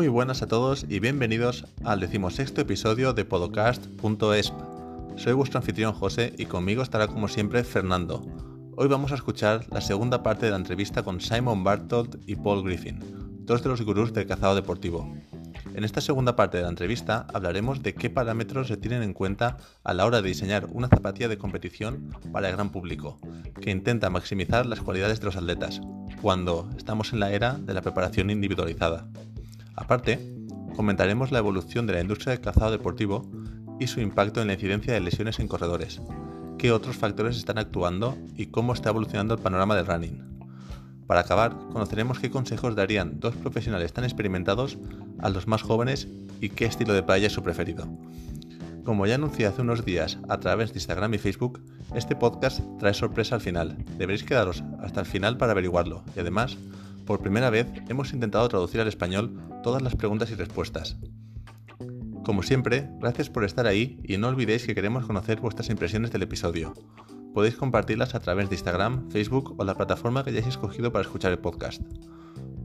Muy buenas a todos y bienvenidos al decimosexto episodio de Podcast.esp. Soy vuestro anfitrión José y conmigo estará como siempre Fernando. Hoy vamos a escuchar la segunda parte de la entrevista con Simon Bartold y Paul Griffin, dos de los gurús del cazado deportivo. En esta segunda parte de la entrevista hablaremos de qué parámetros se tienen en cuenta a la hora de diseñar una zapatilla de competición para el gran público, que intenta maximizar las cualidades de los atletas, cuando estamos en la era de la preparación individualizada. Aparte, comentaremos la evolución de la industria del calzado deportivo y su impacto en la incidencia de lesiones en corredores, qué otros factores están actuando y cómo está evolucionando el panorama del running. Para acabar, conoceremos qué consejos darían dos profesionales tan experimentados a los más jóvenes y qué estilo de playa es su preferido. Como ya anuncié hace unos días a través de Instagram y Facebook, este podcast trae sorpresa al final. Deberéis quedaros hasta el final para averiguarlo y además, por primera vez hemos intentado traducir al español todas las preguntas y respuestas. Como siempre, gracias por estar ahí y no olvidéis que queremos conocer vuestras impresiones del episodio podéis compartirlas a través de Instagram, Facebook o la plataforma que hayáis escogido para escuchar el podcast.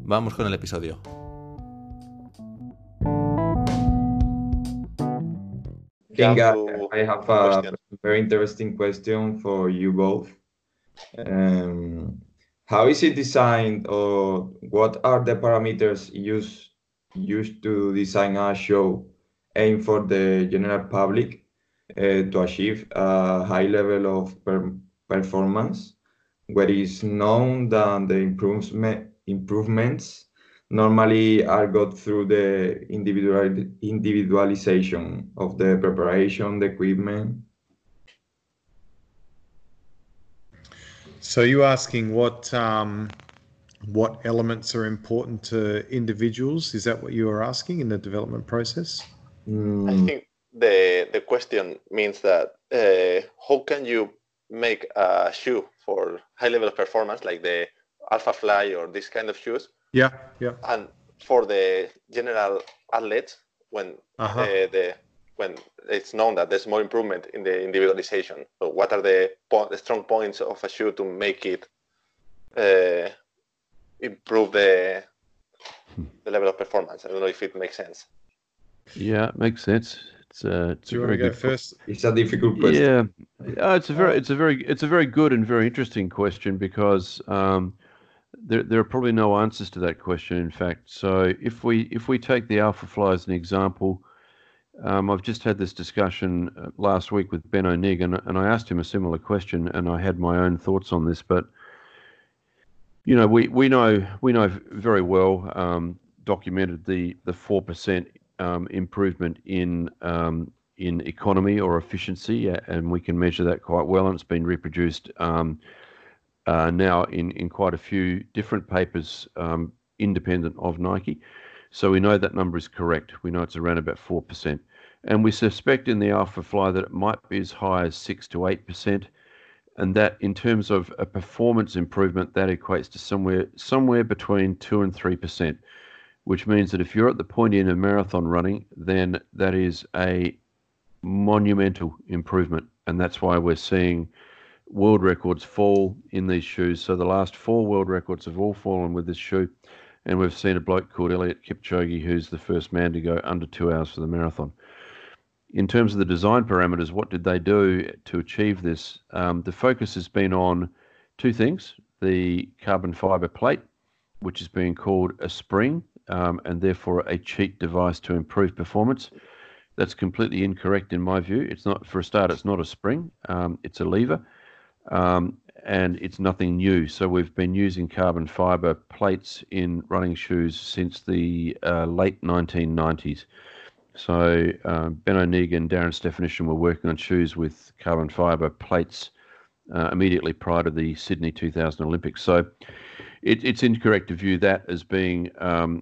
Vamos con el episodio. Kinga, I have a very interesting question for you both. Um, how is it designed or what are the parameters used used to design a show aimed for the general public uh, to achieve a high level of per performance, where is known that the improvement, improvements normally are got through the individual individualization of the preparation, the equipment. So you asking what um, what elements are important to individuals? Is that what you are asking in the development process? Mm. I think the the question means that uh, how can you make a shoe for high level of performance like the Alphafly or this kind of shoes? Yeah, yeah. And for the general athletes, when uh-huh. uh, the when it's known that there's more improvement in the individualization. So what are the, po- the strong points of a shoe to make it uh, improve the the level of performance? I don't know if it makes sense. Yeah, it makes sense. It's, uh, it's Do you want to go first? It's a difficult question. Yeah, uh, it's a very, it's a very, it's a very good and very interesting question because um, there, there are probably no answers to that question. In fact, so if we, if we take the Alphafly as an example, um, I've just had this discussion uh, last week with Benno Nigg, and, and I asked him a similar question, and I had my own thoughts on this. But you know, we, we know we know very well um, documented the the four percent um, improvement in um, in economy or efficiency, and we can measure that quite well. And it's been reproduced um, uh, now in in quite a few different papers um, independent of Nike. So we know that number is correct. We know it's around about four percent, and we suspect in the Alphafly that it might be as high as six to eight percent. And that, in terms of a performance improvement, that equates to somewhere somewhere between two and three percent which means that if you're at the point in a marathon running, then that is a monumental improvement. And that's why we're seeing world records fall in these shoes. So the last four world records have all fallen with this shoe. And we've seen a bloke called Eliud Kipchoge, who's the first man to go under two hours for the marathon. In terms of the design parameters, what did they do to achieve this? Um, the focus has been on two things the carbon fiber plate, which is being called a spring, um, and therefore a cheat device to improve performance. That's completely incorrect in my view. It's not, for a start, it's not a spring, um, it's a lever, um, and it's nothing new. So we've been using carbon fiber plates in running shoes since the uh, late 1990s. So um, Benno Nigg and Darren Stefanyshyn were working on shoes with carbon fiber plates uh, immediately prior to the Sydney 2000 Olympics. So it, it's incorrect to view that as being um,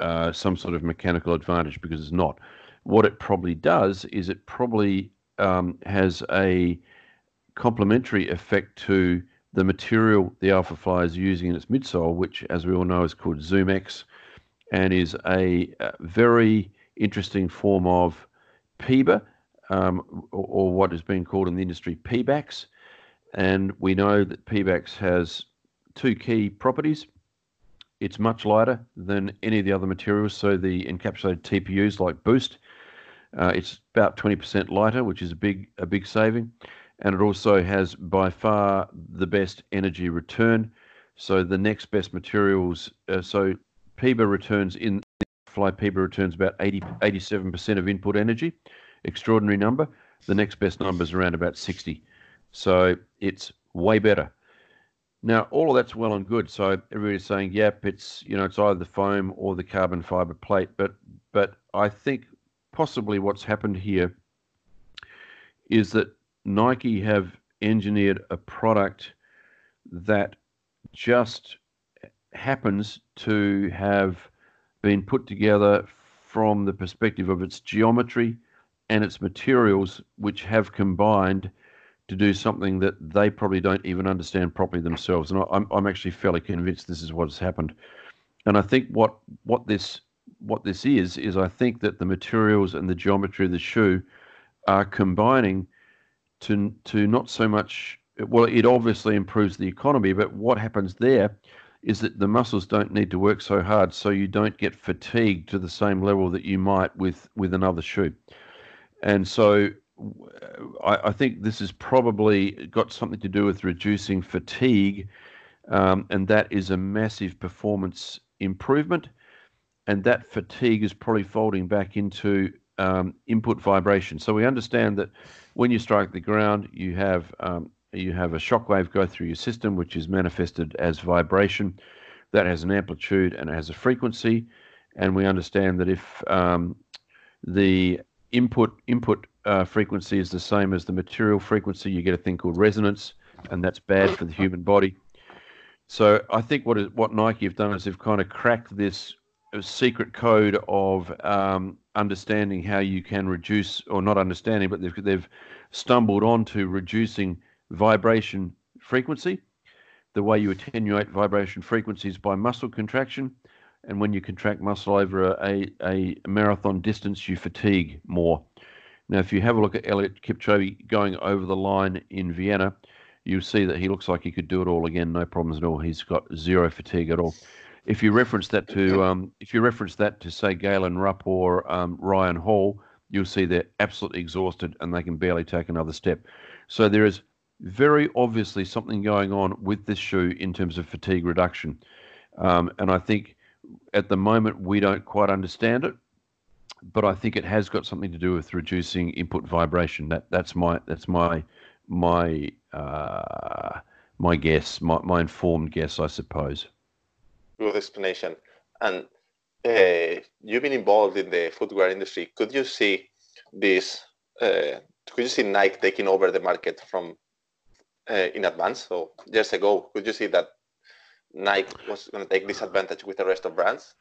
uh, some sort of mechanical advantage because it's not. What it probably does is it probably um, has a complementary effect to the material the Alphafly is using in its midsole, which, as we all know, is called ZoomX and is a, a very interesting form of PEBA, um, or, or, what is being called in the industry Pebax. And we know that Pebax has two key properties. it's much lighter than any of the other materials. So the encapsulated TPUs like Boost, uh, it's about 20% lighter, which is a big a big saving, and it also has by far the best energy return. So the next best materials, uh, so PEBA returns in Fly PEBA returns about 80, 87% of input energy, extraordinary number. The next best number is around about 60. So it's way better. Now, all of that's well and good. So everybody's saying, yep, it's you know it's either the foam or the carbon fiber plate. But but I think possibly what's happened here is that Nike have engineered a product that just happens to have been put together from the perspective of its geometry and its materials, which have combined to do something that they probably don't even understand properly themselves. And I'm, I'm actually fairly convinced this is what has happened. And I think what what this what this is is I think that the materials and the geometry of the shoe are combining to to not so much well it obviously improves the economy but what happens there is that the muscles don't need to work so hard so you don't get fatigued to the same level that you might with with another shoe and so I, I, think this has probably got something to do with reducing fatigue, um, and that is a massive performance improvement. And that fatigue is probably folding back into um, input vibration. So we understand that when you strike the ground, you have um, you have a shock wave go through your system, which is manifested as vibration. That has an amplitude and it has a frequency. And we understand that if um, the input input uh, frequency is the same as the material frequency. You get a thing called resonance, and that's bad for the human body. So I think what is, what Nike have done is they've kind of cracked this secret code of um, understanding how you can reduce, or not understanding, but they've they've stumbled onto reducing vibration frequency. The way you attenuate vibration frequencies by muscle contraction, and when you contract muscle over a, a, a marathon distance, you fatigue more. Now, if you have a look at Eliud Kipchoge going over the line in Vienna, you'll see that he looks like he could do it all again, no problems at all. He's got zero fatigue at all. If you reference that to, um, if you reference that to say Galen Rupp or um, Ryan Hall, you'll see they're absolutely exhausted and they can barely take another step. So there is very obviously something going on with this shoe in terms of fatigue reduction, um, and I think at the moment we don't quite understand it but I think it has got something to do with reducing input vibration. That that's my that's my my uh, my guess, my, my informed guess, I suppose. Good explanation. And uh, you've been involved in the footwear industry. Could you see this? Uh, could you see Nike taking over the market from uh, in advance? So years ago, could you see that Nike was going to take this advantage with the rest of brands?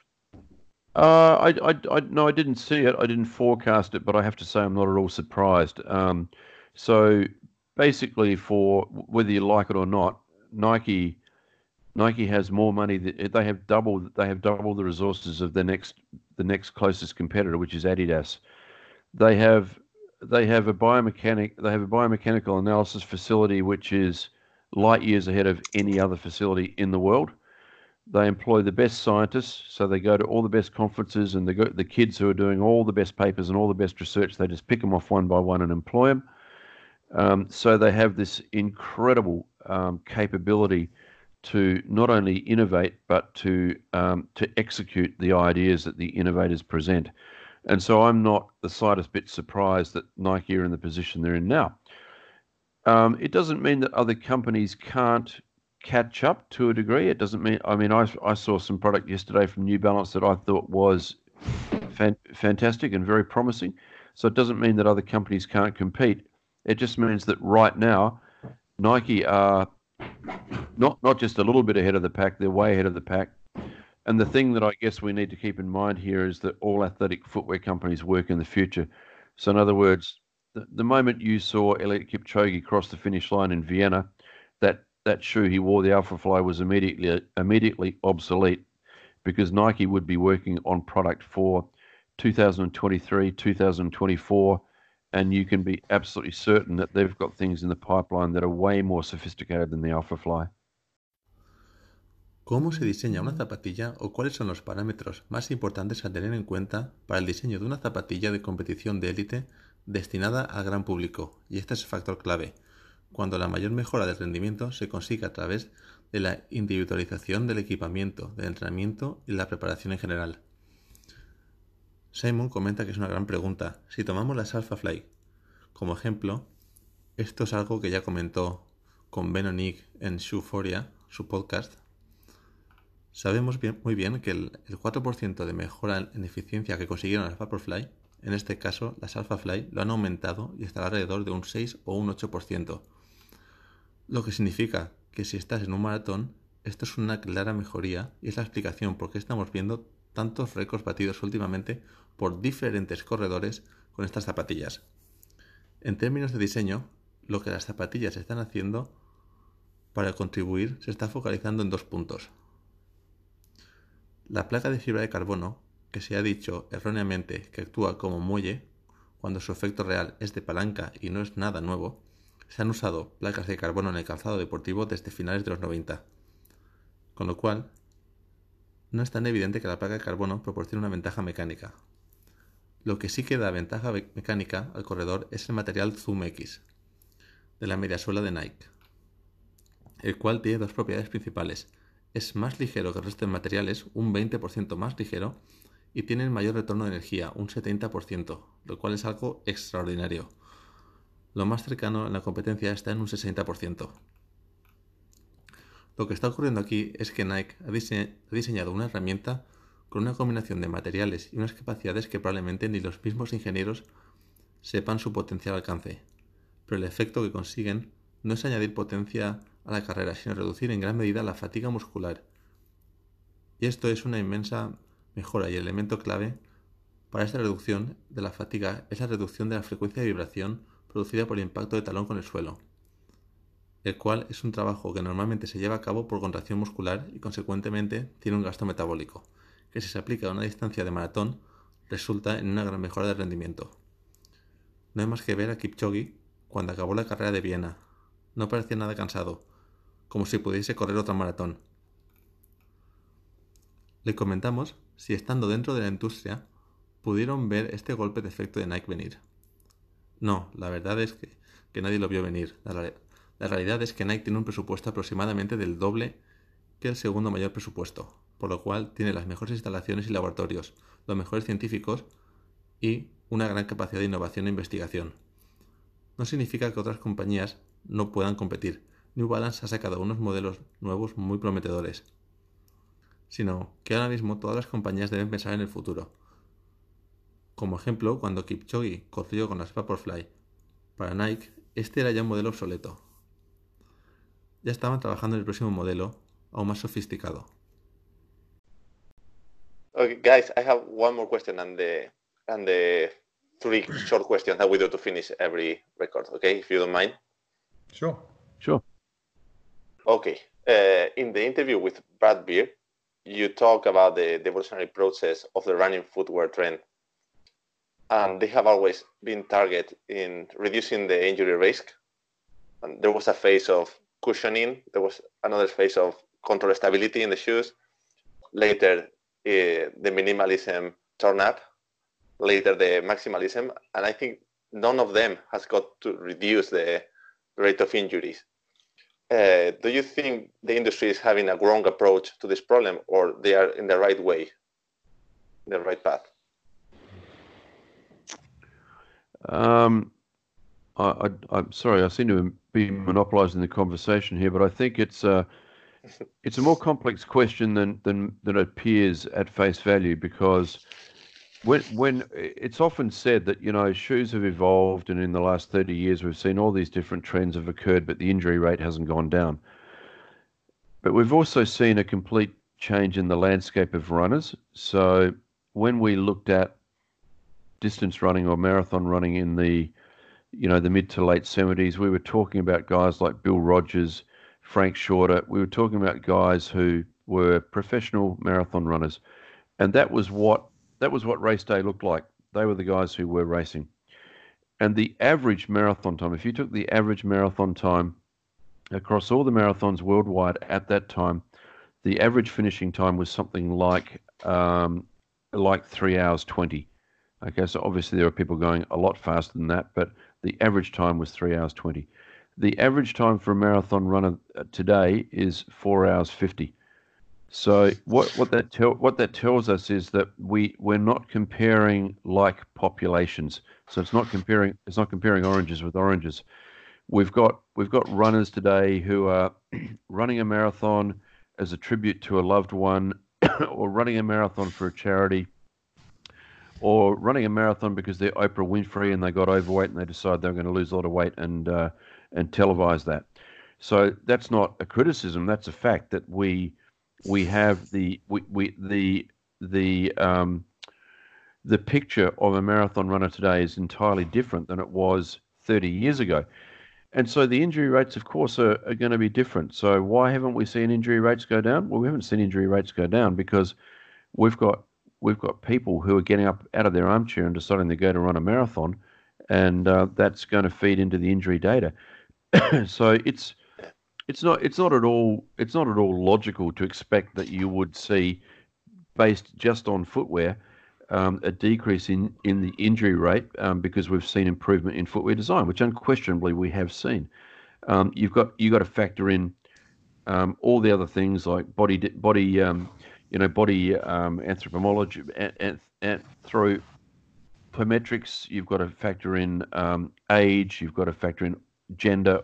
Uh, I, I, I, no, I didn't see it. I didn't forecast it, but I have to say I'm not at all surprised. Um, so basically, for whether you like it or not, Nike, Nike has more money. They have double. They have double the resources of the next, the next closest competitor, which is Adidas. They have, they have a biomechanic. They have a biomechanical analysis facility which is light years ahead of any other facility in the world. They employ the best scientists, so they go to all the best conferences, and the the kids who are doing all the best papers and all the best research. They just pick them off one by one and employ them. Um, so they have this incredible um, capability to not only innovate but to um, to execute the ideas that the innovators present. And so I'm not the slightest bit surprised that Nike are in the position they're in now. Um, it doesn't mean that other companies can't catch up to a degree. It doesn't mean. I mean, I I saw some product yesterday from New Balance that I thought was fan, fantastic and very promising. So it doesn't mean that other companies can't compete. It just means that right now, Nike are not not just a little bit ahead of the pack; they're way ahead of the pack. And the thing that I guess we need to keep in mind here is that all athletic footwear companies work in the future. So in other words, the, the moment you saw Eliud Kipchoge cross the finish line in Vienna, that that shoe he wore, the Alphafly, was immediately immediately obsolete because Nike would be working on product for 2023, 2024, and you can be absolutely certain that they've got things in the pipeline that are way more sophisticated than the Alphafly. ¿Cómo se diseña una zapatilla o cuáles son los parámetros más importantes a tener en cuenta para el diseño de una zapatilla de competición de élite destinada al gran público? Y este es el factor clave, cuando la mayor mejora del rendimiento se consigue a través de la individualización del equipamiento, del entrenamiento y la preparación en general. Simon comenta que es una gran pregunta. Si tomamos las Alphafly como ejemplo, esto es algo que ya comentó con Ben O'Nick en Shoeforia, su podcast. Sabemos muy bien que el, 4% de mejora en eficiencia que consiguieron las Vaporfly, en este caso las Alphafly, lo han aumentado y estará alrededor de un 6 o un 8%. Lo que significa que si estás en un maratón, esto es una clara mejoría y es la explicación por qué estamos viendo tantos récords batidos últimamente por diferentes corredores con estas zapatillas. En términos de diseño, lo que las zapatillas están haciendo para contribuir se está focalizando en dos puntos. La placa de fibra de carbono, que se ha dicho erróneamente que actúa como muelle, cuando su efecto real es de palanca y no es nada nuevo, se han usado placas de carbono en el calzado deportivo desde finales de los 90. Con lo cual, no es tan evidente que la placa de carbono proporcione una ventaja mecánica. Lo que sí que da ventaja mecánica al corredor es el material Zoom X, de la mediasuela de Nike, el cual tiene dos propiedades principales. Es más ligero que el resto de materiales, un 20% más ligero, y tiene el mayor retorno de energía, un 70%, lo cual es algo extraordinario. Lo más cercano en la competencia está en un 60%. Lo que está ocurriendo aquí es que Nike ha, diseñado una herramienta con una combinación de materiales y unas capacidades que probablemente ni los mismos ingenieros sepan su potencial alcance. Pero el efecto que consiguen no es añadir potencia a la carrera, sino reducir en gran medida la fatiga muscular. Y esto es una inmensa mejora y el elemento clave para esta reducción de la fatiga es la reducción de la frecuencia de vibración producida por el impacto de talón con el suelo el cual es un trabajo que normalmente se lleva a cabo por contracción muscular y consecuentemente tiene un gasto metabólico, que si se aplica a una distancia de maratón resulta en una gran mejora de rendimiento. No hay más que ver a Kipchoge cuando acabó la carrera de Viena. No parecía nada cansado, como si pudiese correr otra maratón. Le comentamos si estando dentro de la industria pudieron ver este golpe de efecto de Nike venir. No, la verdad es que, que nadie lo vio venir. La realidad es que Nike tiene un presupuesto aproximadamente del doble que el segundo mayor presupuesto, por lo cual tiene las mejores instalaciones y laboratorios, los mejores científicos y una gran capacidad de innovación e investigación. No significa que otras compañías no puedan competir. New Balance ha sacado unos modelos nuevos muy prometedores, sino que ahora mismo todas las compañías deben pensar en el futuro. Como ejemplo, cuando Kipchoge corrió con las Vaporfly para Nike, este era ya un modelo obsoleto, ya estaban trabajando en el próximo modelo, aún más sofisticado. Okay, guys, I have one more question and the and the three short questions that we do to finish every record. Okay, if you don't mind. Sure. Sure. Okay. Uh, in the interview with Brad Beer, you talk about the, the evolutionary process of the running footwear trend, and they have always been target in reducing the injury risk. And there was a phase of cushioning. There was another phase of control stability in the shoes. Later, uh, the minimalism turn up. Later, the maximalism, and I think none of them has got to reduce the rate of injuries. Uh, do you think the industry is having a wrong approach to this problem, or they are in the right way, the right path? Um, I, am sorry, I seem to be monopolising the conversation here, but I think it's a it's a more complex question than than than it appears at face value because when when it's often said that you know shoes have evolved and in the last 30 years we've seen all these different trends have occurred but the injury rate hasn't gone down but we've also seen a complete change in the landscape of runners so when we looked at distance running or marathon running in the you know, the mid to late 70s, we were talking about guys like Bill Rodgers, Frank Shorter. We were talking about guys who were professional marathon runners. And that was what that was what race day looked like. They were the guys who were racing. And the average marathon time, if you took the average marathon time across all the marathons worldwide at that time, the average finishing time was something like um, like three hours twenty. Okay, so obviously there are people going a lot faster than that, but the average time was three hours twenty. The average time for a marathon runner uh, today is four hours fifty. So what what that tell what that tells us is that we we're not comparing like populations. So it's not comparing it's not comparing oranges with oranges. We've got we've got runners today who are running a marathon as a tribute to a loved one, or running a marathon for a charity, or running a marathon because they're Oprah Winfrey and they got overweight and they decide they're going to lose a lot of weight and uh, and televise that. So that's not a criticism. That's a fact that we we have the we, we the the um, the picture of a marathon runner today is entirely different than it was 30 years ago. And so the injury rates, of course, are, are going to be different. So why haven't we seen injury rates go down? Well, we haven't seen injury rates go down because we've got we've got people who are getting up out of their armchair and deciding they're going to run a marathon, and uh, that's going to feed into the injury data. so it's it's not it's not at all it's not at all logical to expect that you would see based just on footwear um, a decrease in in the injury rate um, because we've seen improvement in footwear design which unquestionably we have seen. Um, you've got you got to factor in um, all the other things like body body um, you know body um, anthropology anthropometrics. You've got to factor in age. You've got to factor in gender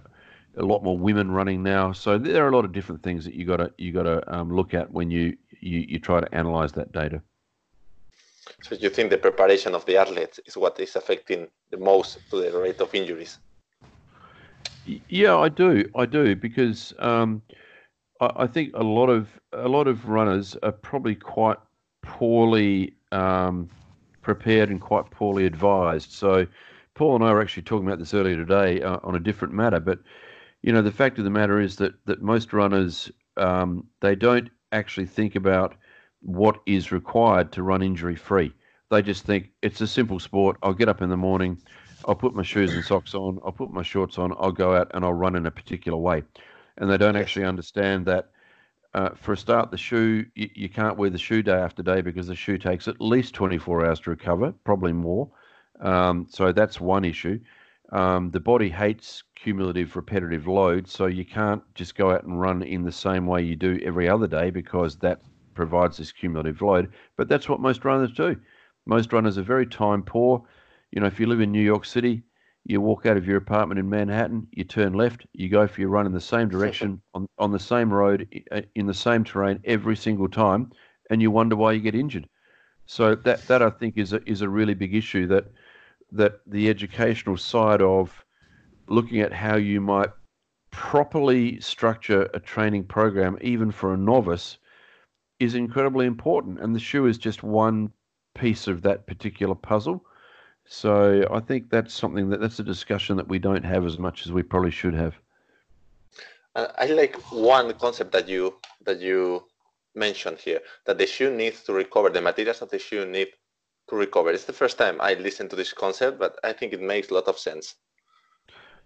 a lot more women running now. So there are a lot of different things that you got to you got to um, look at when you, you you try to analyze that data. So you think the preparation of the athletes is what is affecting the most to the rate of injuries? Yeah, I do. I do because um, I, I, think a lot of a lot of runners are probably quite poorly um, prepared and quite poorly advised. So Paul and I were actually talking about this earlier today uh, on a different matter, but you know, the fact of the matter is that that most runners um, they don't actually think about what is required to run injury free. They just think it's a simple sport. I'll get up in the morning, I'll put my shoes and socks on, I'll put my shorts on, I'll go out and I'll run in a particular way. And they don't actually understand that uh, for a start, the shoe, you, you, can't wear the shoe day after day because the shoe takes at least 24 hours to recover, probably more. Um, so that's one issue. Um, the body hates cumulative repetitive load, so you can't just go out and run in the same way you do every other day because that provides this cumulative load. But that's what most runners do. Most runners are very time poor. You know, if you live in New York City, you walk out of your apartment in Manhattan, you turn left, you go for your run in the same direction on, on the same road uh, in the same terrain every single time, and you wonder why you get injured. So that that I think is a, is a really big issue that that the educational side of looking at how you might properly structure a training program, even for a novice, is incredibly important. And the shoe is just one piece of that particular puzzle. So I think that's something that that's a discussion that we don't have as much as we probably should have. I like one concept that you that you mentioned here that the shoe needs to recover the materials of the shoe need to recover. It's the first time I listen to this concept, but I think it makes a lot of sense.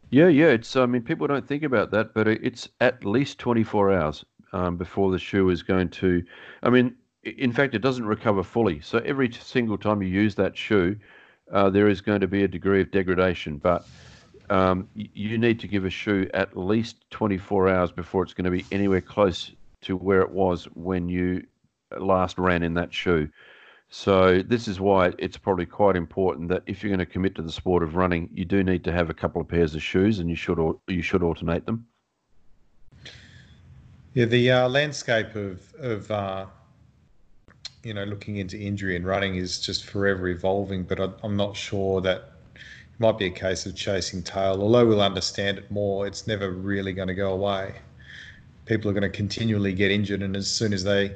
Yeah, yeah. It's I mean people don't think about that, but it's at least 24 hours um, before the shoe is going to. I mean, in fact, it doesn't recover fully. So every single time you use that shoe, uh, there is going to be a degree of degradation. But um, you need to give a shoe at least 24 hours before it's going to be anywhere close to where it was when you last ran in that shoe. So this is why it's probably quite important that if you're going to commit to the sport of running, you do need to have a couple of pairs of shoes, and you should you should alternate them. Yeah, the uh, landscape of of uh, you know looking into injury and running is just forever evolving. But I, I'm not sure that it might be a case of chasing tail. Although we'll understand it more, it's never really going to go away. People are going to continually get injured, and as soon as they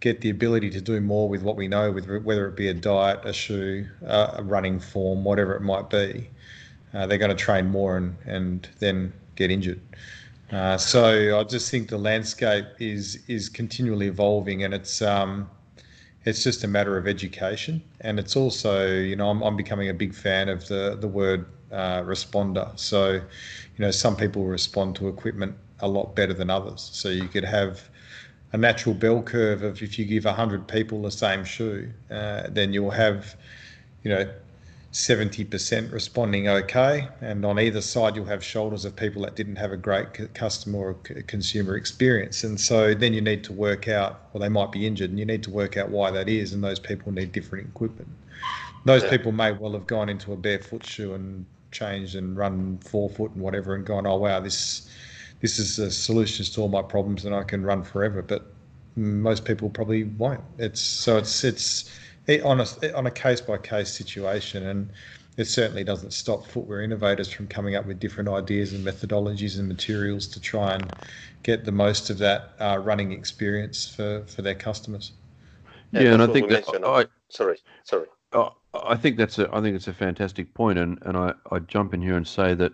get the ability to do more with what we know, with whether it be a diet, a shoe, a running form, whatever it might be, uh, they're going to train more and, and then get injured. Uh, so I just think the landscape is is continually evolving, and it's um, it's just a matter of education, and it's also you know I'm, I'm becoming a big fan of the the word uh, responder. So you know some people respond to equipment a lot better than others. So you could have a natural bell curve of if you give 100 people the same shoe, uh, then you'll have, you know, 70% responding okay. And on either side, you'll have shoulders of people that didn't have a great customer or consumer experience. And so then you need to work out, or they might be injured, and you need to work out why that is. And those people need different equipment. Those yeah. people may well have gone into a barefoot shoe and changed and run forefoot and whatever and gone, oh, wow, this this is a solution to all my problems and I can run forever. But most people probably won't. It's so it's it's it, on a on a case by case situation, and it certainly doesn't stop footwear innovators from coming up with different ideas and methodologies and materials to try and get the most of that uh, running experience for for their customers. Yeah, yeah and I think that I, sorry, sorry. Uh, I think that's a I think it's a fantastic point, and and I I jump in here and say that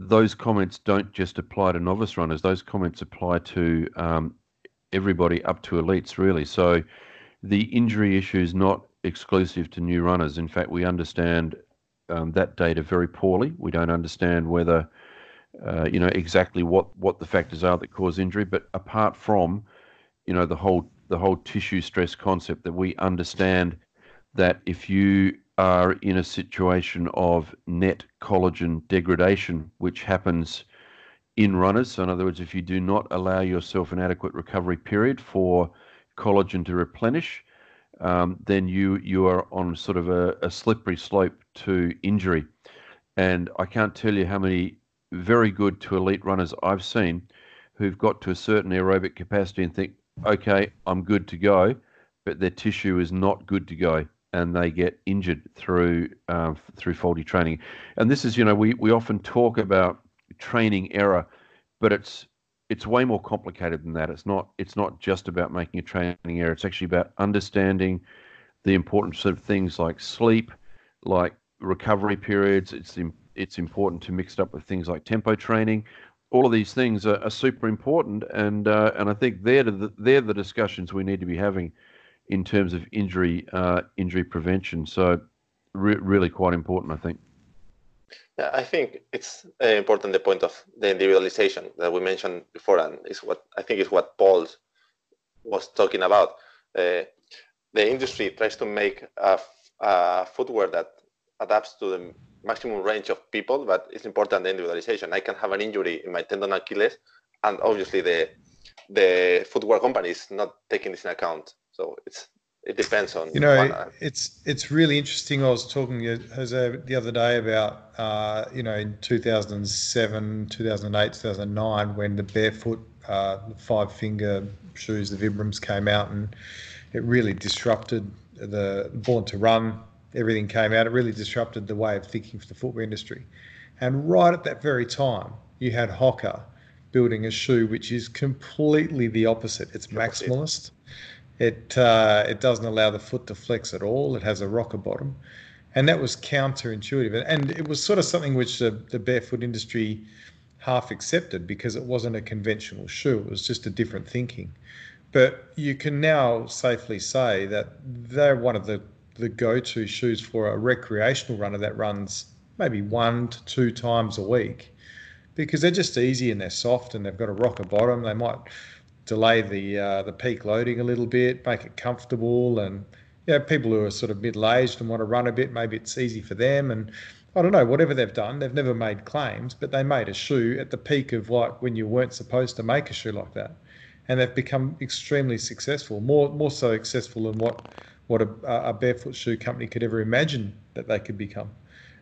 those comments don't just apply to novice runners; those comments apply to um, everybody up to elites, really. So the injury issue is not exclusive to new runners. In fact, we understand um, that data very poorly. We don't understand whether uh, you know exactly what what the factors are that cause injury. But apart from you know the whole the whole tissue stress concept that we understand that if you are in a situation of net collagen degradation, which happens in runners, so in other words, if you do not allow yourself an adequate recovery period for collagen to replenish, um, then you you are on sort of a, a slippery slope to injury. And I can't tell you how many very good to elite runners I've seen who've got to a certain aerobic capacity and think, okay, I'm good to go, but their tissue is not good to go, and they get injured through um, through faulty training. And this is, you know, we we often talk about training error, but it's it's way more complicated than that. It's not it's not just about making a training error. It's actually about understanding the importance of things like sleep, like recovery periods. It's it's important to mix it up with things like tempo training. All of these things are, are super important, and uh, and I think they're the, they're the discussions we need to be having in terms of injury uh, injury prevention. So re- really quite important, I think. I think it's uh, important the point of the individualization that we mentioned before, and is what I think is what Paul was talking about. Uh, the industry tries to make a, footwear that adapts to the maximum range of people, but it's important the individualization. I can have an injury in my tendon Achilles, and obviously the the footwear company is not taking this in account. So it's it depends on you know one, it's it's really interesting. I was talking to Jose the other day about uh, you know in 2007 2008 2009 when the barefoot uh, five finger shoes the vibrams came out and it really disrupted the born to run everything came out. It really disrupted the way of thinking for the footwear industry. And right at that very time you had hoka building a shoe which is completely the opposite. It's maximalist it uh, it doesn't allow the foot to flex at all. It has a rocker bottom, and that was counterintuitive. And it was sort of something which the, the barefoot industry half accepted because it wasn't a conventional shoe. It was just a different thinking. But you can now safely say that they're one of the, the go-to shoes for a recreational runner that runs maybe one to two times a week because they're just easy and they're soft and they've got a rocker bottom. They might delay the uh, the peak loading a little bit, make it comfortable, and you know, people who are sort of middle aged and want to run a bit, maybe it's easy for them. And I don't know, whatever they've done, they've never made claims, but they made a shoe at the peak of like when you weren't supposed to make a shoe like that, and they've become extremely successful, more more so successful than what what a, a barefoot shoe company could ever imagine that they could become.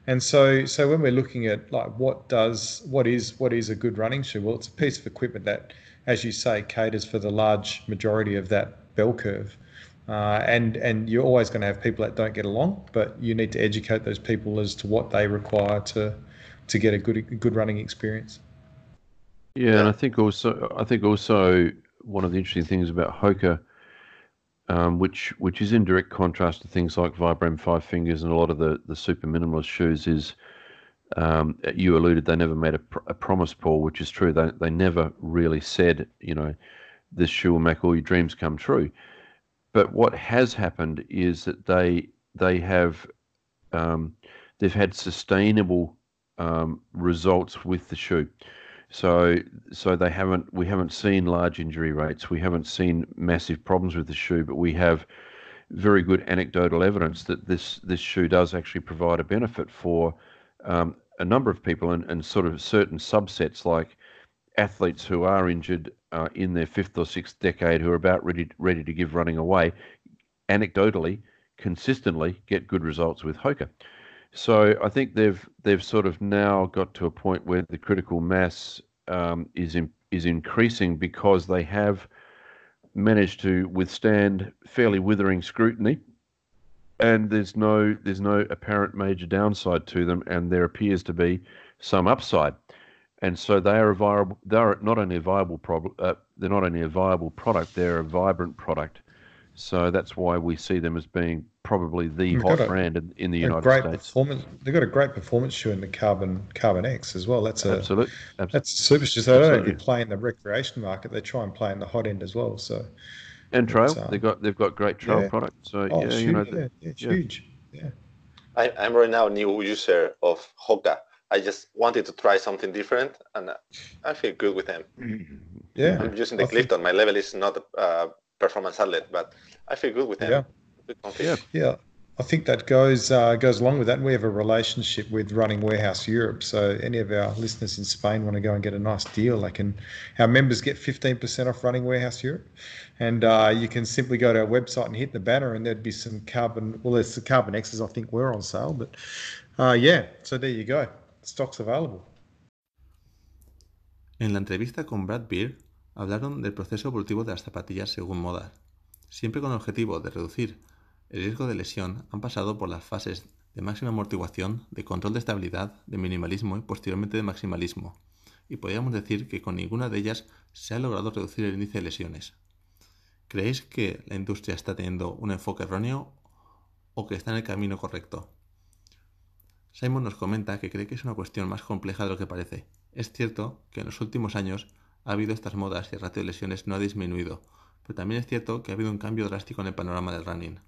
And so, so when we're looking at like what does what is what is a good running shoe? Well, it's a piece of equipment that as you say, caters for the large majority of that bell curve. Uh, and and you're always going to have people that don't get along, but you need to educate those people as to what they require to to get a good a good running experience. Yeah, and I think also I think also one of the interesting things about Hoka, um, which which is in direct contrast to things like Vibram Five Fingers and a lot of the the super minimalist shoes, is um, you alluded they never made a, pr- a, promise, Paul, which is true. They they never really said, you know, this shoe will make all your dreams come true. But what has happened is that they they have um, they've had sustainable um, results with the shoe. So, so they haven't. We haven't seen large injury rates. We haven't seen massive problems with the shoe, but we have very good anecdotal evidence that this this shoe does actually provide a benefit for um, a number of people and, and sort of certain subsets like athletes who are injured uh, in their fifth or sixth decade who are about ready ready to give running away. Anecdotally, consistently get good results with Hoka. So I think they've they've sort of now got to a point where the critical mass um, is in, is increasing because they have managed to withstand fairly withering scrutiny, and there's no there's no apparent major downside to them, and there appears to be some upside, and so they are a viable they are not only a viable problem uh, they're not only a viable product they're a vibrant product, so that's why we see them as being probably the They've hot a, brand in, in the United great States. Performance, they've got a great performance shoe in the Carbon Carbon X as well. That's a absolute, absolute. That's super shoe. So they don't only play in the recreation market; they try and play in the hot end as well. So and trail, um, they've got they've got great trail yeah. products. So oh, yeah, huge, you know, yeah, yeah, it's huge. Yeah. I, I'm right now a new user of Hoka. I just wanted to try something different, and I feel good with them. Yeah, I'm using the I Clifton. Think... My level is not a uh, performance athlete, but I feel good with them. Yeah, yeah, yeah. I think that goes uh, goes along with that. We have a relationship with Running Warehouse Europe, so any of our listeners in Spain want to go and get a nice deal, they can. Our members get fifteen percent off Running Warehouse Europe, and uh, you can simply go to our website and hit the banner, and there'd be some carbon. Well, there's the carbon X's I think were on sale, but uh, yeah. So there you go. Stock's available. En la entrevista con Brad Beer hablaron del proceso evolutivo de las zapatillas según moda, siempre con el objetivo de reducir el riesgo de lesión han pasado por las fases de máxima amortiguación, de control de estabilidad, de minimalismo y posteriormente de maximalismo, y podríamos decir que con ninguna de ellas se ha logrado reducir el índice de lesiones. ¿Creéis que la industria está teniendo un enfoque erróneo o que está en el camino correcto? Simon nos comenta que cree que es una cuestión más compleja de lo que parece. Es cierto que en los últimos años ha habido estas modas y el ratio de lesiones no ha disminuido, pero también es cierto que ha habido un cambio drástico en el panorama del running.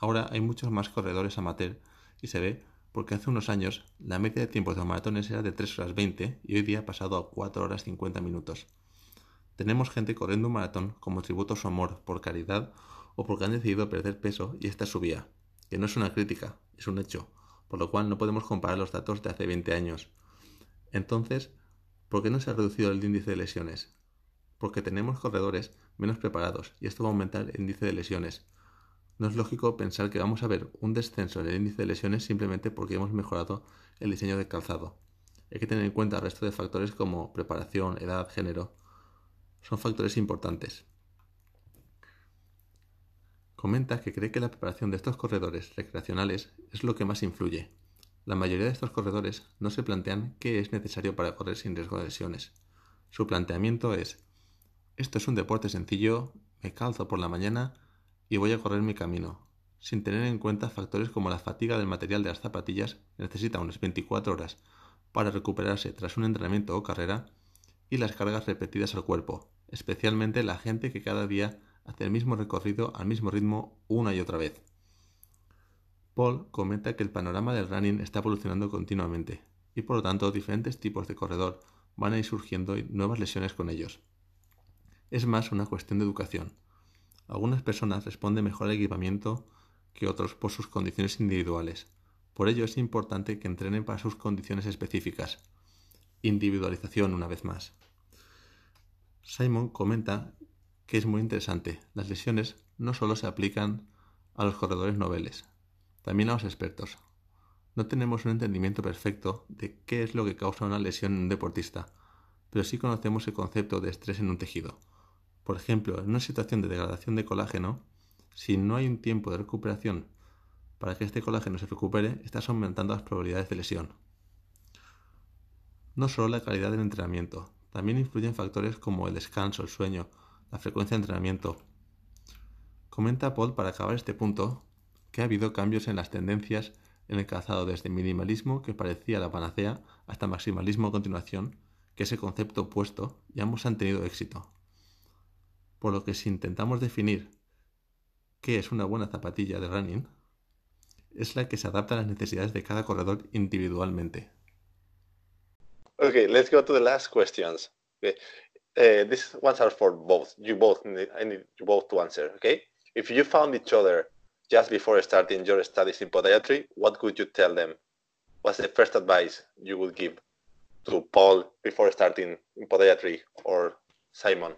Ahora hay muchos más corredores amateur y se ve porque hace unos años la media de tiempos de los maratones era de 3 horas 20 y hoy día ha pasado a 4 horas 50 minutos. Tenemos gente corriendo un maratón como tributo a su amor, por caridad o porque han decidido perder peso y esta es su vía, que no es una crítica, es un hecho, por lo cual no podemos comparar los datos de hace 20 años. Entonces, ¿por qué no se ha reducido el índice de lesiones? Porque tenemos corredores menos preparados y esto va a aumentar el índice de lesiones no es lógico pensar que vamos a ver un descenso en el índice de lesiones simplemente porque hemos mejorado el diseño del calzado. Hay que tener en cuenta el resto de factores como preparación, edad, género. Son factores importantes. Comenta que cree que la preparación de estos corredores recreacionales es lo que más influye. La mayoría de estos corredores no se plantean qué es necesario para correr sin riesgo de lesiones. Su planteamiento es, esto es un deporte sencillo, me calzo por la mañana, y voy a correr mi camino, sin tener en cuenta factores como la fatiga del material de las zapatillas, necesita unas 24 horas para recuperarse tras un entrenamiento o carrera, y las cargas repetidas al cuerpo, especialmente la gente que cada día hace el mismo recorrido al mismo ritmo una y otra vez. Paul comenta que el panorama del running está evolucionando continuamente, y por lo tanto diferentes tipos de corredor van a ir surgiendo y nuevas lesiones con ellos. Es más una cuestión de educación algunas personas responden mejor al equipamiento que otros por sus condiciones individuales. Por ello es importante que entrenen para sus condiciones específicas. Individualización una vez más. Simon comenta que es muy interesante. Las lesiones no solo se aplican a los corredores noveles, también a los expertos. No tenemos un entendimiento perfecto de qué es lo que causa una lesión en un deportista, pero sí conocemos el concepto de estrés en un tejido. Por ejemplo, en una situación de degradación de colágeno, si no hay un tiempo de recuperación para que este colágeno se recupere, estás aumentando las probabilidades de lesión. No solo la calidad del entrenamiento, también influyen factores como el descanso, el sueño, la frecuencia de entrenamiento. Comenta Paul para acabar este punto que ha habido cambios en las tendencias en el calzado desde minimalismo, que parecía la panacea, hasta maximalismo a continuación, que es el concepto opuesto, y ambos han tenido éxito por lo que si intentamos definir qué es una buena zapatilla de running, es la que se adapta a las necesidades de cada corredor individualmente. Okay, let's go to the last questions. Okay. Uh, these ones are for both. You both need, I need you both to answer. Okay. If you found each other just before starting your studies in podiatry, what could you tell them? What's the first advice you would give to Paul before starting in podiatry or Simon?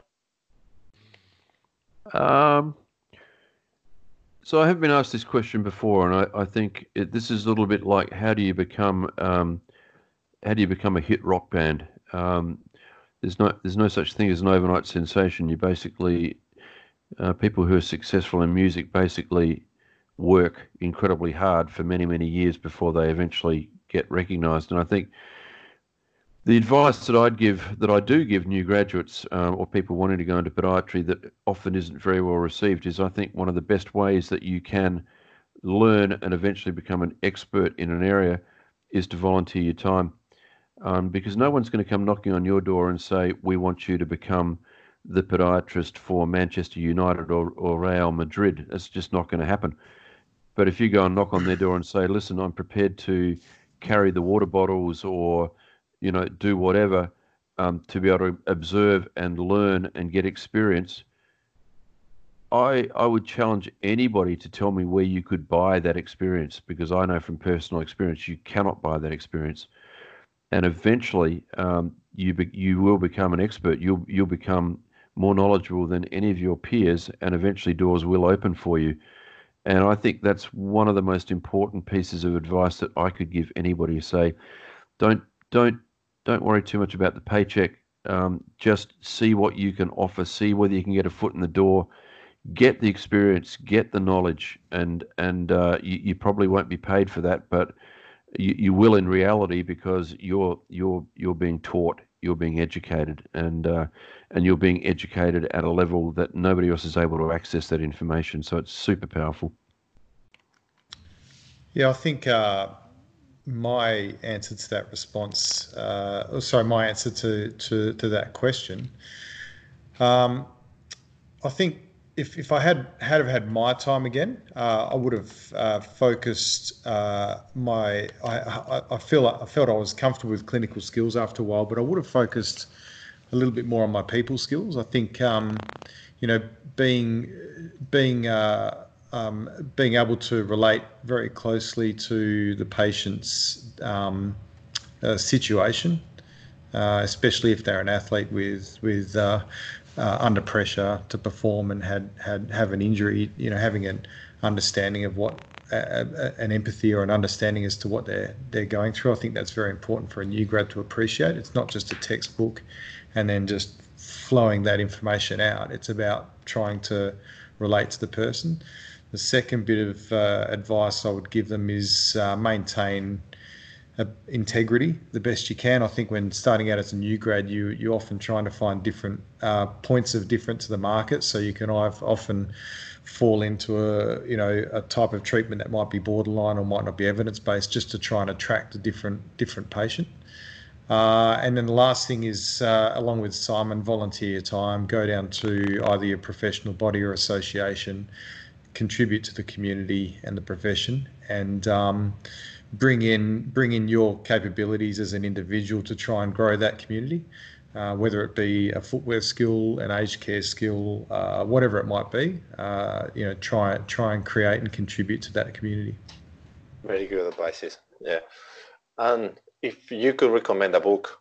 Um, so I have been asked this question before, and I, I think it, this is a little bit like how do you become um, how do you become a hit rock band? Um, there's no there's no such thing as an overnight sensation. You basically uh, people who are successful in music basically work incredibly hard for many many years before they eventually get recognised. And I think the advice that I'd give, that I do give new graduates um, or people wanting to go into podiatry that often isn't very well received, is I think one of the best ways that you can learn and eventually become an expert in an area is to volunteer your time um, because no one's going to come knocking on your door and say, We want you to become the podiatrist for Manchester United or, or Real Madrid. It's just not going to happen. But if you go and knock on their door and say, Listen, I'm prepared to carry the water bottles or, you know, do whatever um, to be able to observe and learn and get experience. I, I would challenge anybody to tell me where you could buy that experience because I know from personal experience you cannot buy that experience and eventually um, you be, you will become an expert. You'll you'll become more knowledgeable than any of your peers, and eventually doors will open for you. And I think that's one of the most important pieces of advice that I could give anybody. Say, don't don't don't worry too much about the paycheck. Um, just see what you can offer. See whether you can get a foot in the door. Get the experience. Get the knowledge. And and uh, you, you probably won't be paid for that, but you, you will in reality because you're you're you're being taught, you're being educated, and uh, and you're being educated at a level that nobody else is able to access that information. So it's super powerful. Yeah, I think uh, my answer to that response, uh, oh, sorry, my answer to to to that question. Um, I think if, if I had had have had my time again, uh, I would have uh, focused uh, my. I, I, I feel I felt I was comfortable with clinical skills after a while, but I would have focused a little bit more on my people skills. I think um, you know being being uh, um, being able to relate very closely to the patient's um, uh, situation, uh, especially if they're an athlete with with uh, under pressure to perform and had had have an injury, you know, having an understanding of what an empathy or an understanding as to what they're they're going through. I think that's very important for a new grad to appreciate. It's not just a textbook, and then just flowing that information out. It's about trying to relate to the person. The second bit of uh, advice I would give them is uh, maintain integrity the best you can. I think when starting out as a new grad, you you often trying to find different uh, points of difference to the market. So you can often fall into a you know a type of treatment that might be borderline or might not be evidence based, just to try and attract a different different patient. Uh, and then the last thing is, uh, along with Simon, volunteer your time, go down to either your professional body or association, contribute to the community and the profession, and um, bring in bring in your capabilities as an individual to try and grow that community, uh, whether it be a footwear skill, an aged care skill, uh, whatever it might be. Uh, you know, try try and create and contribute to that community. Very good advice. Yeah, and if you could recommend a book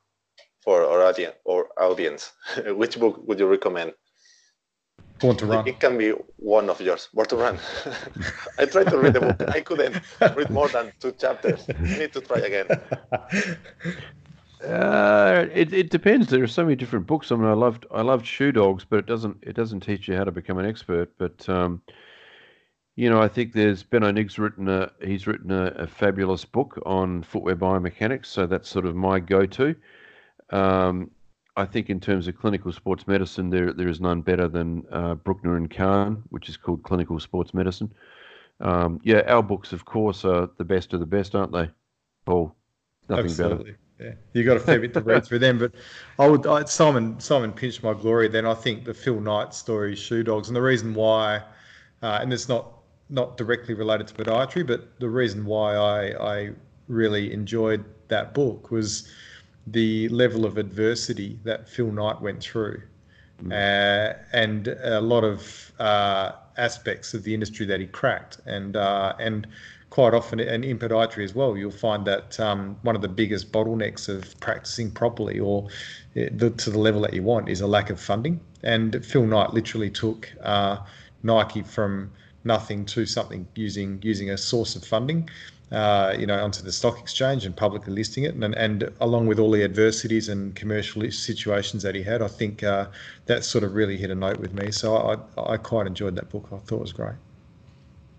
for our audience or audience, which book would you recommend? Born to Run. It can be one of yours. Born to Run. I tried to read the book. I couldn't read more than two chapters. I need to try again. Uh, it it depends. There are so many different books. I mean, I loved I loved Shoe Dogs, but it doesn't it doesn't teach you how to become an expert. But um, you know, I think there's Benno Nigg's written a he's written a, a, fabulous book on footwear biomechanics. So that's sort of my go-to. Um, I think in terms of clinical sports medicine, there there is none better than uh, Brukner and Khan, which is called Clinical Sports Medicine. Um, yeah, our books, of course, are the best of the best, aren't they, Paul? Nothing Absolutely. better. Yeah, you got a fair bit to read through them, but I would I, Simon Simon pinched my glory. Then I think the Phil Knight story, Shoe Dogs, and the reason why, uh, and it's not not directly related to podiatry, but the reason why I I really enjoyed that book was the level of adversity that Phil Knight went through, mm. uh, and a lot of uh, aspects of the industry that he cracked, and uh, and quite often, and in podiatry as well, you'll find that um, one of the biggest bottlenecks of practicing properly or uh, the, to the level that you want is a lack of funding. And Phil Knight literally took uh, Nike from nothing to something using using a source of funding. Uh, you know, onto the stock exchange and publicly listing it, and and along with all the adversities and commercial situations that he had, I think uh, that sort of really hit a note with me. So I I quite enjoyed that book. I thought it was great.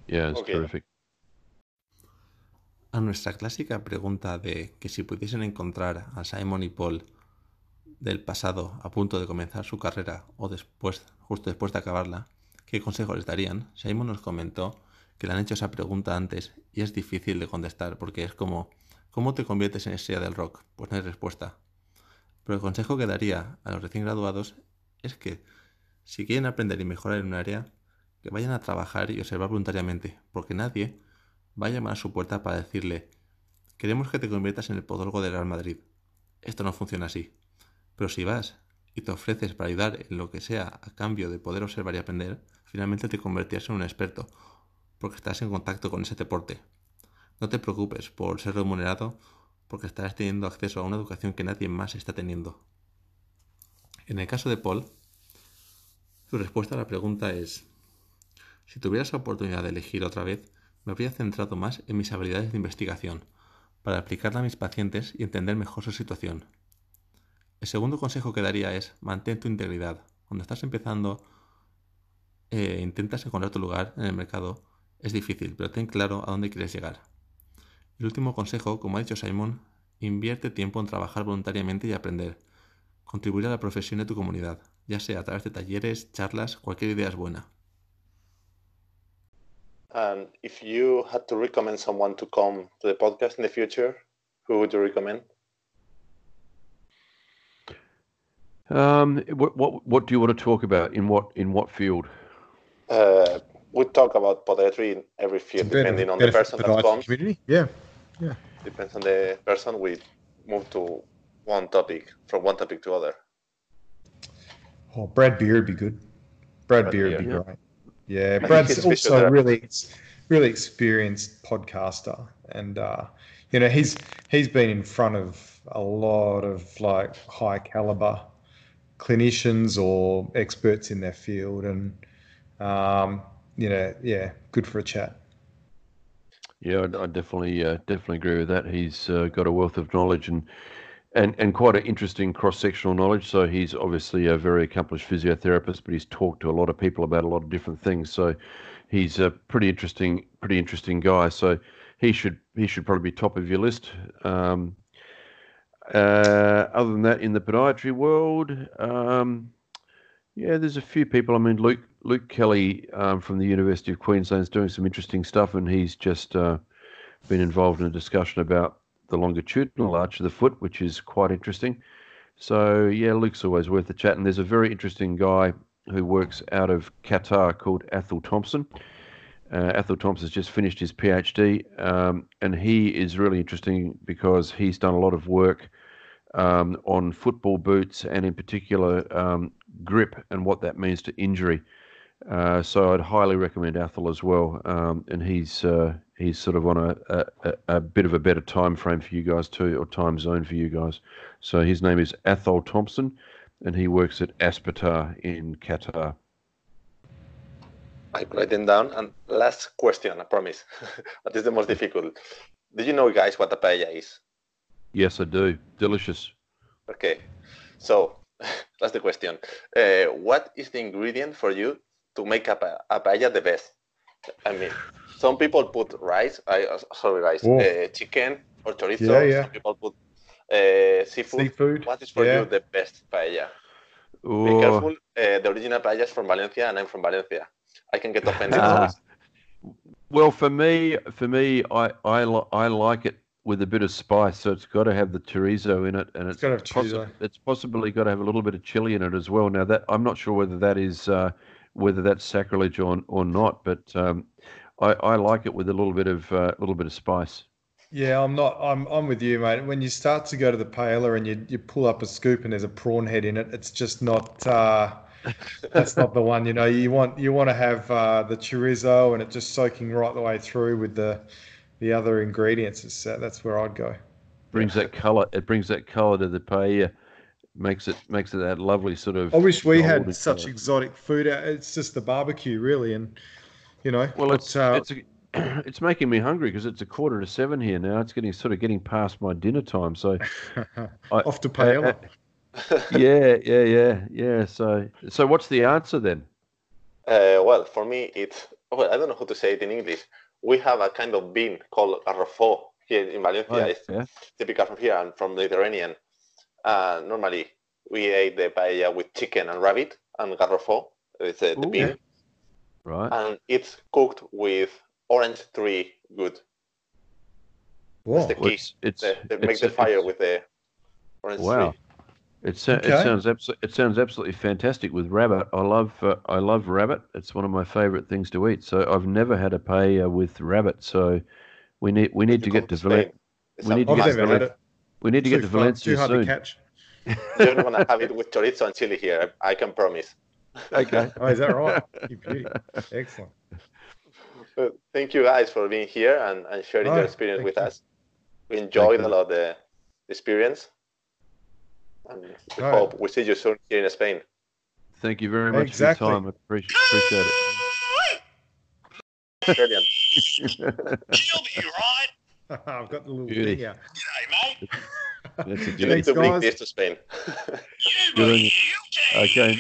Yeah, it's okay. terrific. A nuestra clásica pregunta de que si pudiesen encontrar a Simon y Paul del pasado a punto de comenzar su carrera o después, justo después de acabarla, ¿qué consejo les darían? Simon nos comentó que le han hecho esa pregunta antes y es difícil de contestar porque es como, ¿cómo te conviertes en estrella del rock? Pues no hay respuesta. Pero el consejo que daría a los recién graduados es que si quieren aprender y mejorar en un área, que vayan a trabajar y observar voluntariamente, porque nadie va a llamar a su puerta para decirle, queremos que te conviertas en el podólogo del Real Madrid. Esto no funciona así. Pero si vas y te ofreces para ayudar en lo que sea a cambio de poder observar y aprender, finalmente te convertirás en un experto porque estás en contacto con ese deporte. No te preocupes por ser remunerado porque estarás teniendo acceso a una educación que nadie más está teniendo. En el caso de Paul, su respuesta a la pregunta es, si tuvieras la oportunidad de elegir otra vez, me habría centrado más en mis habilidades de investigación, para aplicarla a mis pacientes y entender mejor su situación. El segundo consejo que daría es mantén tu integridad. Cuando estás empezando, e intentas encontrar tu lugar en el mercado, es difícil, pero ten claro a dónde quieres llegar. El último consejo, como ha dicho Simon, invierte tiempo en trabajar voluntariamente y aprender. Contribuir a la profesión de tu comunidad, ya sea a través de talleres, charlas, cualquier idea es buena. And if you had to recommend someone to come to the podcast in the future, who would you recommend? Um, what, what what do you want to talk about in what in what field? Uh, we talk about podiatry in every field, depending on the person that comes. Community. Yeah, yeah. Depends on the person. We move to one topic from one topic to other. Oh, Brad Beer would be good. Brad, Brad Beer would be yeah. great. Yeah, Brad's also a really, really experienced podcaster, and uh, you know he's he's been in front of a lot of like high caliber clinicians or experts in their field, and um, you know, yeah, good for a chat. Yeah, I, definitely uh, definitely agree with that. He's uh, got a wealth of knowledge and and and quite an interesting cross sectional knowledge. So he's obviously a very accomplished physiotherapist, but he's talked to a lot of people about a lot of different things. So he's a pretty interesting pretty interesting guy. So he should he should probably be top of your list. Um, uh, other than that, in the podiatry world, um, yeah, there's a few people. I mean, Luke Luke Kelly um, from the University of Queensland is doing some interesting stuff, and he's just uh, been involved in a discussion about the longitudinal arch of the foot, which is quite interesting. So yeah, Luke's always worth a chat, and there's a very interesting guy who works out of Qatar called Athol Thomson. Uh, Athol Thomson has just finished his PhD, um, and he is really interesting because he's done a lot of work um, on football boots and, in particular, um, grip and what that means to injury. Uh, so I'd highly recommend Athol as well, um, and he's uh, he's sort of on a, a, a, bit of a better time frame for you guys too, or time zone for you guys. So his name is Athol Thomson, and he works at Aspetar in Qatar. I write them down. And last question, I promise. that is the most difficult. Do you know, guys, what a paella is? Yes, I do. Delicious. Okay, so that's the question. Uh, what is the ingredient for you to make a, a paella the best? I mean, some people put rice. I uh, sorry, rice, uh, chicken or chorizo. Yeah, yeah. Some people put uh, seafood. Seafood. What is for yeah. you the best paella? Ooh. Be careful. Uh, the original paella is from Valencia, and I'm from Valencia. I can get offended. Ah. well, for me, for me, I I, I like it with a bit of spice. So it's got to have the chorizo in it, and it's, it's got to have possi- It's possibly got to have a little bit of chili in it as well. Now that I'm not sure whether that is uh, whether that's sacrilege or or not, but um, I, I like it with a little bit of a uh, little bit of spice. Yeah, I'm not. I'm I'm with you, mate. When you start to go to the paella and you, you pull up a scoop and there's a prawn head in it, it's just not. Uh, that's not the one. You know, you want you want to have uh, the chorizo and it just soaking right the way through with the the other ingredients. It's, uh, that's where I'd go. Brings that color. It brings that color to the paella. Makes it makes it that lovely sort of. I wish we had such color. exotic food. Out. It's just the barbecue, really, and you know. Well, it's uh, it's a, it's making me hungry because it's a quarter to seven here now. It's getting sort of getting past my dinner time. So off to paella. yeah, yeah, yeah, yeah. So, so what's the answer then? Uh, well, for me, it's well, I don't know how to say it in English. We have a kind of bean called garrofó here in Valencia. Oh, it's yeah. typical from here and from the Mediterranean. Uh, normally, we ate the paella with chicken and rabbit and garrofó. It's uh, the Ooh, bean. Yeah. Right. And it's cooked with orange tree good. Whoa. That's the key. It's, it's, the, the, it's make the fire with the orange wow. tree. It, okay. it sounds absolutely it sounds absolutely fantastic with rabbit. I love uh, I love rabbit. It's one of my favourite things to eat. So I've never had a paella with rabbit. So we need we need to get to Valencia. We need to get to Valencia. We need to get to Valencia soon. you don't want to have it with chorizo and chili here. I can promise. Okay. oh, is that right? Excellent thank you guys for being here and, and sharing your experience with you. us. We enjoyed a lot of the experience. And we hope we see you soon here in Spain. Thank you very much exactly. for your time. I appreciate, appreciate it. Brilliant. He'll right. I've got the little Beauty. thing here. G'day, mate. That's a you need to bring this to Spain. okay.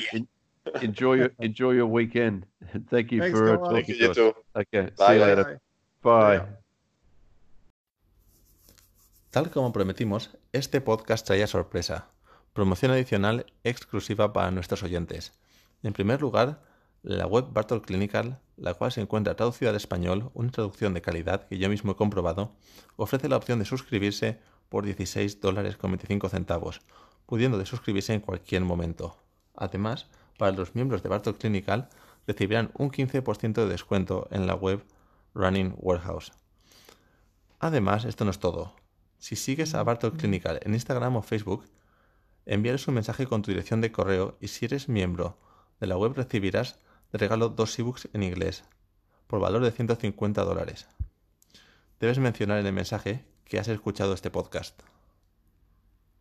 enjoy your enjoy your weekend. Thank you Thanks, for uh, talking to us. Too. Okay, Bye. see you later. Bye. Tal como prometimos, este podcast traía sorpresa, promoción adicional exclusiva para nuestros oyentes. En primer lugar, la web Bartol Clinical, la cual se encuentra traducida al español, una traducción de calidad que yo mismo he comprobado, ofrece la opción de suscribirse por 16 dólares con 25 centavos, pudiendo de suscribirse en cualquier momento. Además, para los miembros de Bartok Clinical recibirán un 15% de descuento en la web Running Warehouse. Además, esto no es todo. Si sigues a Bartok Clinical en Instagram o Facebook, envíales un mensaje con tu dirección de correo y si eres miembro de la web recibirás de regalo dos ebooks en inglés por valor de 150 dólares. Debes mencionar en el mensaje que has escuchado este podcast.